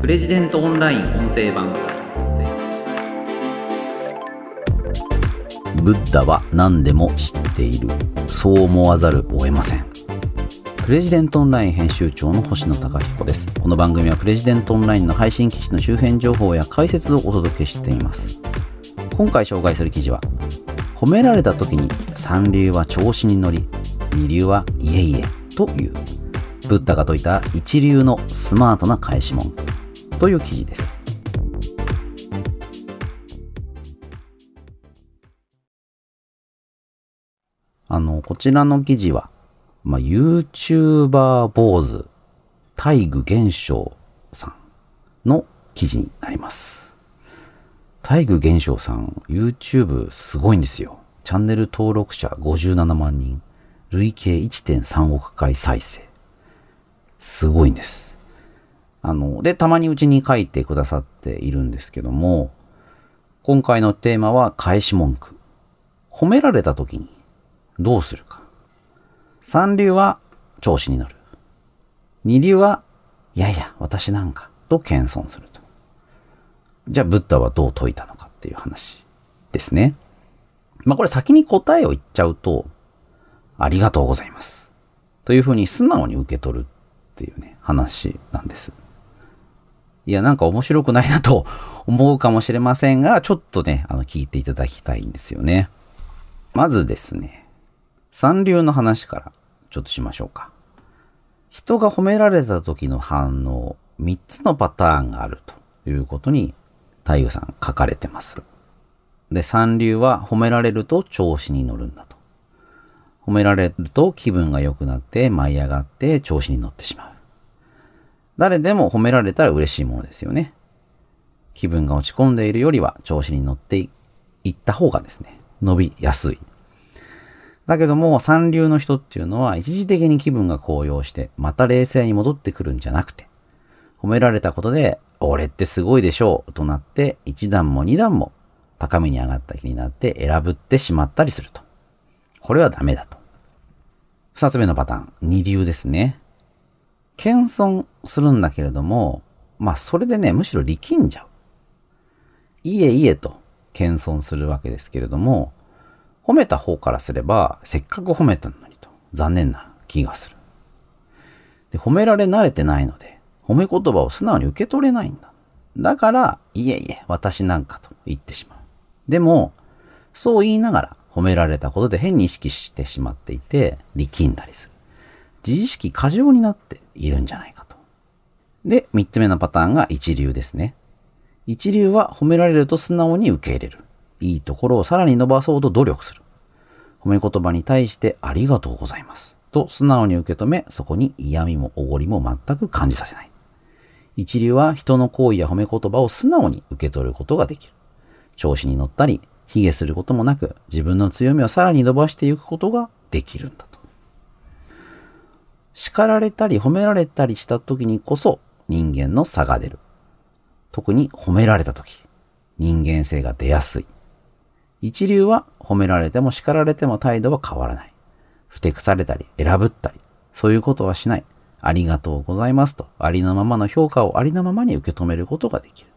プレジデントオンライン音声版。ブッダは何でも知っている。そう思わざるを得ません。プレジデントオンライン編集長の星野貴彦です。この番組はプレジデントオンラインの配信記事の周辺情報や解説をお届けしています。今回紹介する記事は褒められた時に三流は調子に乗り二流はいえいえという。ブッダが説いた一流のスマートな返し文という記事ですあの、こちらの記事は、まあ、YouTuber 坊主、大愚玄章さんの記事になります。大愚玄章さん、YouTube すごいんですよ。チャンネル登録者57万人、累計1.3億回再生。すごいんです。あの、で、たまにうちに書いてくださっているんですけども、今回のテーマは返し文句。褒められた時にどうするか。三流は調子に乗る。二流は、いやいや、私なんか、と謙遜すると。じゃあ、ブッダはどう説いたのかっていう話ですね。まあ、これ先に答えを言っちゃうと、ありがとうございます。というふうに素直に受け取るっていうね、話なんです。いや、なんか面白くないなと 思うかもしれませんが、ちょっとね、あの、聞いていただきたいんですよね。まずですね、三流の話からちょっとしましょうか。人が褒められた時の反応、3つのパターンがあるということに、太陽さん書かれてます。で、三流は褒められると調子に乗るんだと。褒められると気分が良くなって舞い上がって調子に乗ってしまう。誰でも褒められたら嬉しいものですよね。気分が落ち込んでいるよりは調子に乗っていった方がですね、伸びやすい。だけども、三流の人っていうのは一時的に気分が高揚して、また冷静に戻ってくるんじゃなくて、褒められたことで、俺ってすごいでしょうとなって、一段も二段も高みに上がった気になって選ぶってしまったりすると。これはダメだと。二つ目のパターン、二流ですね。謙遜するんだけれども、まあそれでね、むしろ力んじゃう。いえいえと謙遜するわけですけれども、褒めた方からすれば、せっかく褒めたのにと、残念な気がする。で、褒められ慣れてないので、褒め言葉を素直に受け取れないんだ。だから、いえいえ、私なんかと言ってしまう。でも、そう言いながら褒められたことで変に意識してしまっていて、力んだりする。自意識過剰になっているんじゃないかと。で、三つ目のパターンが一流ですね。一流は褒められると素直に受け入れる。いいところをさらに伸ばそうと努力する。褒め言葉に対してありがとうございます。と素直に受け止め、そこに嫌味もおごりも全く感じさせない。一流は人の行為や褒め言葉を素直に受け取ることができる。調子に乗ったり、卑下することもなく、自分の強みをさらに伸ばしていくことができるんだ。叱られたり褒められたりした時にこそ人間の差が出る。特に褒められた時、人間性が出やすい。一流は褒められても叱られても態度は変わらない。ふてくされたり選ぶったり、そういうことはしない。ありがとうございますと、ありのままの評価をありのままに受け止めることができる。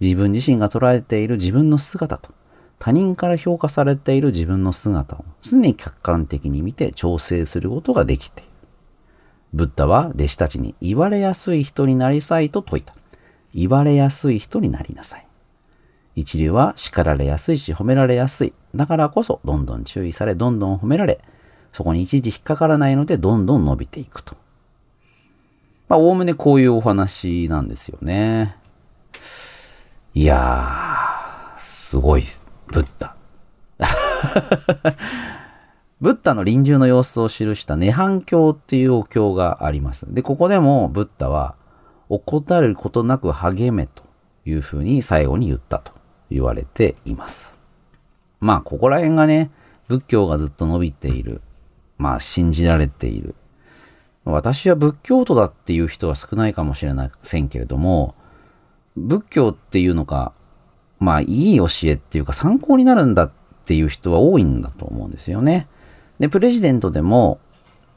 自分自身が捉えている自分の姿と、他人から評価されている自分の姿を常に客観的に見て調整することができて。ブッダは弟子たちに言われやすい人になりさいと説いた。言われやすい人になりなさい。一流は叱られやすいし褒められやすい。だからこそどんどん注意され、どんどん褒められ、そこに一時引っかからないのでどんどん伸びていくと。まあ、おおむねこういうお話なんですよね。いやー、すごい、ブッダ。ブッダの臨終の様子を記した涅槃経っていうお経があります。で、ここでもブッダは、怠ることなく励めというふうに最後に言ったと言われています。まあ、ここら辺がね、仏教がずっと伸びている。まあ、信じられている。私は仏教徒だっていう人は少ないかもしれませんけれども、仏教っていうのか、まあ、いい教えっていうか参考になるんだっていう人は多いんだと思うんですよね。で、プレジデントでも、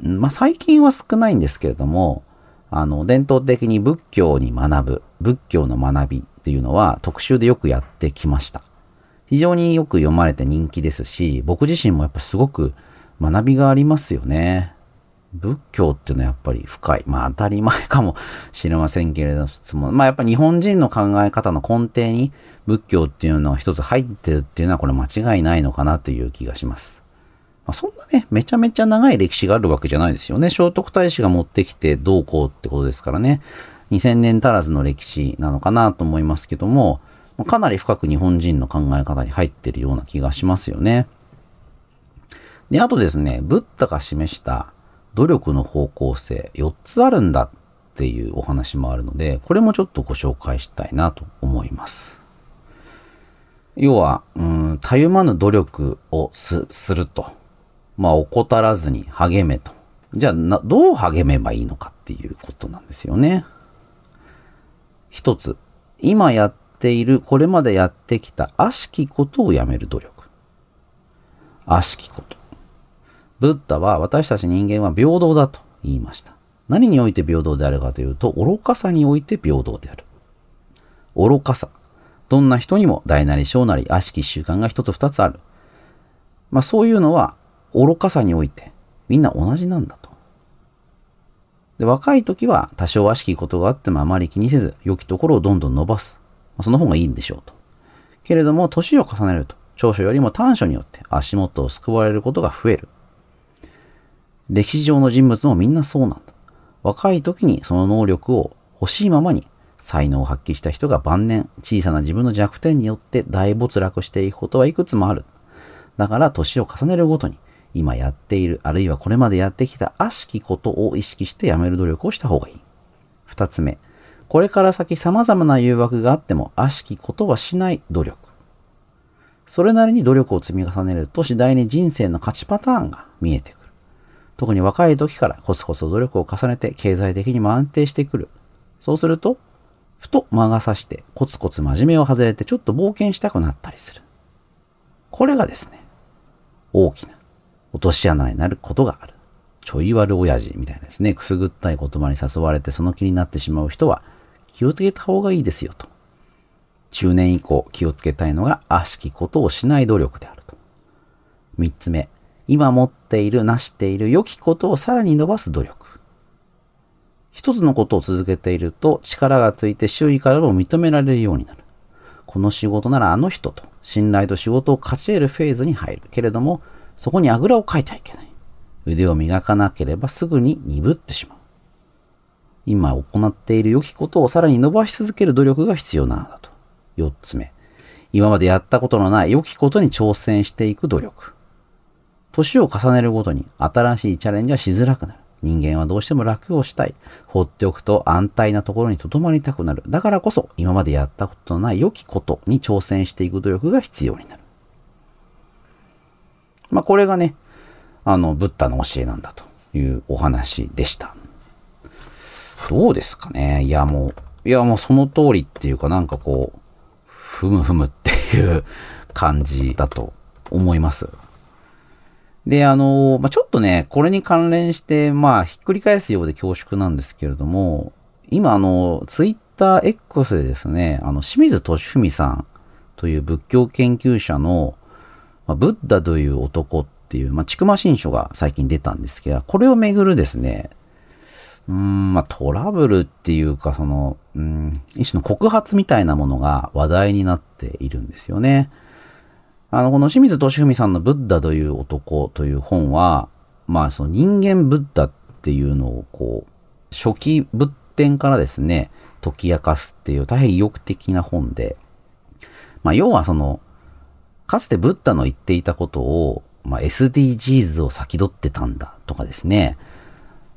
まあ、最近は少ないんですけれども、あの、伝統的に仏教に学ぶ、仏教の学びっていうのは特集でよくやってきました。非常によく読まれて人気ですし、僕自身もやっぱすごく学びがありますよね。仏教っていうのはやっぱり深い。まあ当たり前かもしれませんけれども、まあやっぱ日本人の考え方の根底に仏教っていうのは一つ入ってるっていうのはこれ間違いないのかなという気がします。まあ、そんなね、めちゃめちゃ長い歴史があるわけじゃないですよね。聖徳太子が持ってきてどうこうってことですからね。2000年足らずの歴史なのかなと思いますけども、かなり深く日本人の考え方に入ってるような気がしますよね。で、あとですね、ブッダが示した努力の方向性4つあるんだっていうお話もあるので、これもちょっとご紹介したいなと思います。要は、うん、たゆまぬ努力をすると。まあ、怠らずに励めと。じゃあな、どう励めばいいのかっていうことなんですよね。一つ、今やっている、これまでやってきた悪しきことをやめる努力。悪しきこと。ブッダは私たち人間は平等だと言いました。何において平等であるかというと、愚かさにおいて平等である。愚かさ。どんな人にも大なり小なり悪しき習慣が一つ二つある。まあそういうのは愚かさにおいてみんな同じなんだと。で、若い時は多少悪しきことがあってもあまり気にせず、良きところをどんどん伸ばす。まあ、その方がいいんでしょうと。けれども、年を重ねると、長所よりも短所によって足元を救われることが増える。歴史上の人物もみんなそうなんだ。若い時にその能力を欲しいままに才能を発揮した人が晩年小さな自分の弱点によって大没落していくことはいくつもある。だから年を重ねるごとに今やっている、あるいはこれまでやってきた悪しきことを意識してやめる努力をした方がいい。二つ目、これから先様々な誘惑があっても悪しきことはしない努力。それなりに努力を積み重ねると次第に人生の勝ちパターンが見えてくる。特に若い時からコツコツ努力を重ねて経済的にも安定してくる。そうすると、ふと魔が差してコツコツ真面目を外れてちょっと冒険したくなったりする。これがですね、大きな落とし穴になることがある。ちょい悪親父みたいなですね、くすぐったい言葉に誘われてその気になってしまう人は気をつけた方がいいですよと。中年以降気をつけたいのが悪しきことをしない努力であると。三つ目、今持っている、なしている良きことをさらに伸ばす努力。一つのことを続けていると力がついて周囲からも認められるようになる。この仕事ならあの人と信頼と仕事を勝ち得るフェーズに入る。けれども、そこにあぐらをかいてはいけない。腕を磨かなければすぐに鈍ってしまう。今行っている良きことをさらに伸ばし続ける努力が必要なのだと。四つ目。今までやったことのない良きことに挑戦していく努力。年を重ねるごとに新しいチャレンジはしづらくなる。人間はどうしても楽をしたい。放っておくと安泰なところに留まりたくなる。だからこそ今までやったことのない良きことに挑戦していく努力が必要になる。まあ、これがね、あの、ブッダの教えなんだというお話でした。どうですかね？いや、もう、いや、もうその通りっていうかなんかこう、ふむふむっていう感じだと思います。で、あの、まあ、ちょっとね、これに関連して、まあ、ひっくり返すようで恐縮なんですけれども、今、あの、ツイッター X でですね、あの、清水敏文さんという仏教研究者の、まあ、ブッダという男っていう、まあ、ちくま新書が最近出たんですけど、これをめぐるですね、うん、まあ、トラブルっていうか、その、うん、一種の告発みたいなものが話題になっているんですよね。あの、この清水敏文さんのブッダという男という本は、まあ、その人間ブッダっていうのを、こう、初期仏典からですね、解き明かすっていう大変意欲的な本で、まあ、要はその、かつてブッダの言っていたことを、まあ、SDGs を先取ってたんだとかですね、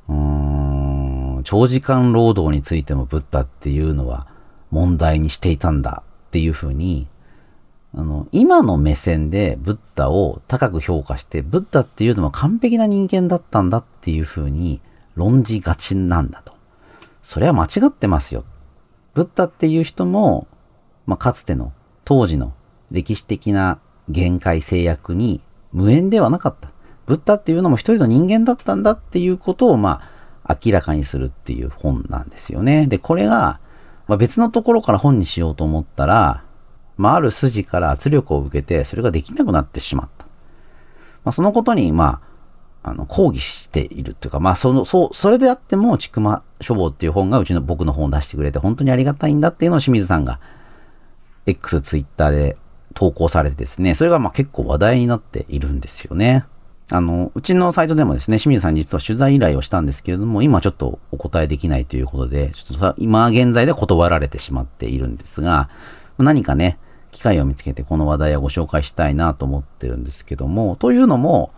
うーん、長時間労働についてもブッダっていうのは問題にしていたんだっていうふうに、あの、今の目線でブッダを高く評価して、ブッダっていうのは完璧な人間だったんだっていうふうに論じがちなんだと。それは間違ってますよ。ブッダっていう人も、まあ、かつての当時の歴史的な限界制約に無縁ではなかった。ブッダっていうのも一人の人間だったんだっていうことを、まあ、明らかにするっていう本なんですよね。で、これが、まあ、別のところから本にしようと思ったら、まあ、ある筋から圧力を受けて、それができなくなってしまった。まあ、そのことに、まあ、あの、抗議しているというか、まあ、その、そう、それであっても、ちくま書房っていう本がうちの僕の本を出してくれて、本当にありがたいんだっていうのを清水さんが、X、ツイッターで投稿されてですね、それがまあ結構話題になっているんですよね。あの、うちのサイトでもですね、清水さんに実は取材依頼をしたんですけれども、今ちょっとお答えできないということで、ちょっと今現在で断られてしまっているんですが、何かね、機会を見つけてこの話題をご紹介したいなと思ってるんですけども、というのも、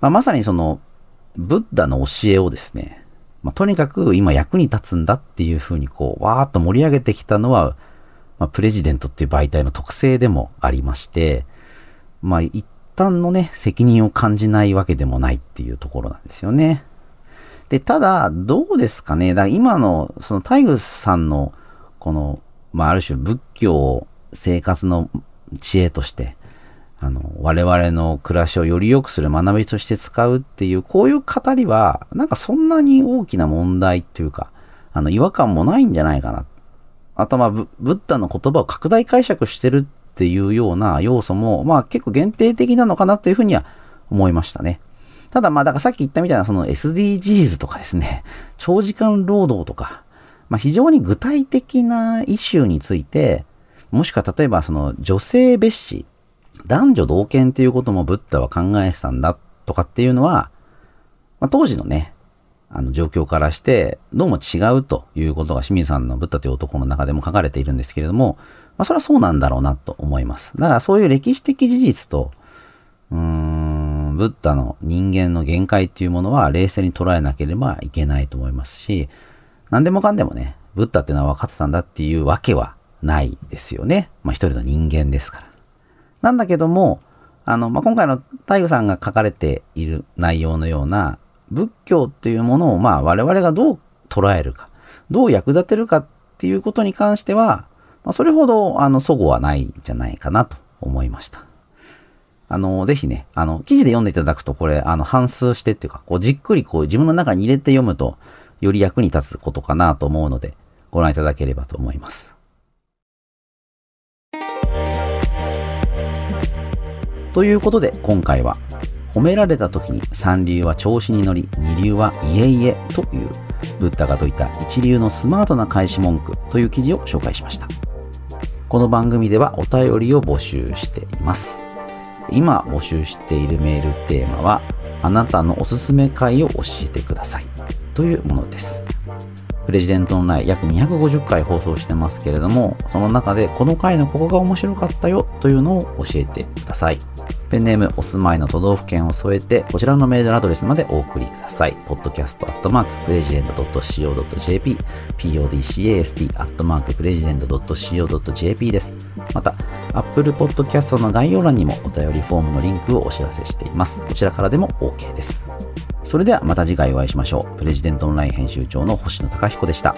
まあ、まさにその、ブッダの教えをですね、まあ、とにかく今役に立つんだっていうふうにこう、わーっと盛り上げてきたのは、まあ、プレジデントっていう媒体の特性でもありまして、まあ、一旦のね、責任を感じないわけでもないっていうところなんですよね。で、ただ、どうですかね。だから今の、そのタイグスさんの、この、まあ、ある種仏教を生活の知恵として、あの、我々の暮らしをより良くする学びとして使うっていう、こういう語りは、なんかそんなに大きな問題っていうか、あの、違和感もないんじゃないかな。あとまあ、ブッダの言葉を拡大解釈してるっていうような要素も、まあ結構限定的なのかなというふうには思いましたね。ただまあ、だからさっき言ったみたいなその SDGs とかですね、長時間労働とか、まあ非常に具体的なイシューについて、もしくは例えばその女性蔑視、男女同権っていうこともブッダは考えてたんだとかっていうのは、まあ、当時のね、あの状況からして、どうも違うということが清水さんのブッダという男の中でも書かれているんですけれども、まあそれはそうなんだろうなと思います。だからそういう歴史的事実と、うーん、ブッダの人間の限界っていうものは冷静に捉えなければいけないと思いますし、何でもかんでもね、ブッダっていうのは分かってたんだっていうわけはないですよね。まあ一人の人間ですから。なんだけども、あの、まあ、今回の大悟さんが書かれている内容のような、仏教っていうものをまあ我々がどう捉えるか、どう役立てるかっていうことに関しては、まあ、それほどあの、齟齬はないんじゃないかなと思いました。あの、ぜひね、あの、記事で読んでいただくと、これ、あの、反数してっていうか、こう、じっくりこう、自分の中に入れて読むと、より役に立つことかなと思うので、ご覧いただければと思います。ということで今回は褒められた時に三流は調子に乗り二流はいえいえというブッダが説いた一流のスマートな返し文句という記事を紹介しました。この番組ではお便りを募集しています。今募集しているメールテーマはあなたのおすすめ回を教えてくださいというものです。プレジデントオンライン約250回放送してますけれども、その中でこの回のここが面白かったよというのを教えてください。ペンネーム、お住まいの都道府県を添えて、こちらのメールアドレスまでお送りください。podcast.president.co.jp、podcast.president.co.jp です。また、Apple Podcast の概要欄にもお便りフォームのリンクをお知らせしています。こちらからでも OK です。それではまた次回お会いしましょう。プレジデントオンライン編集長の星野貴彦でした。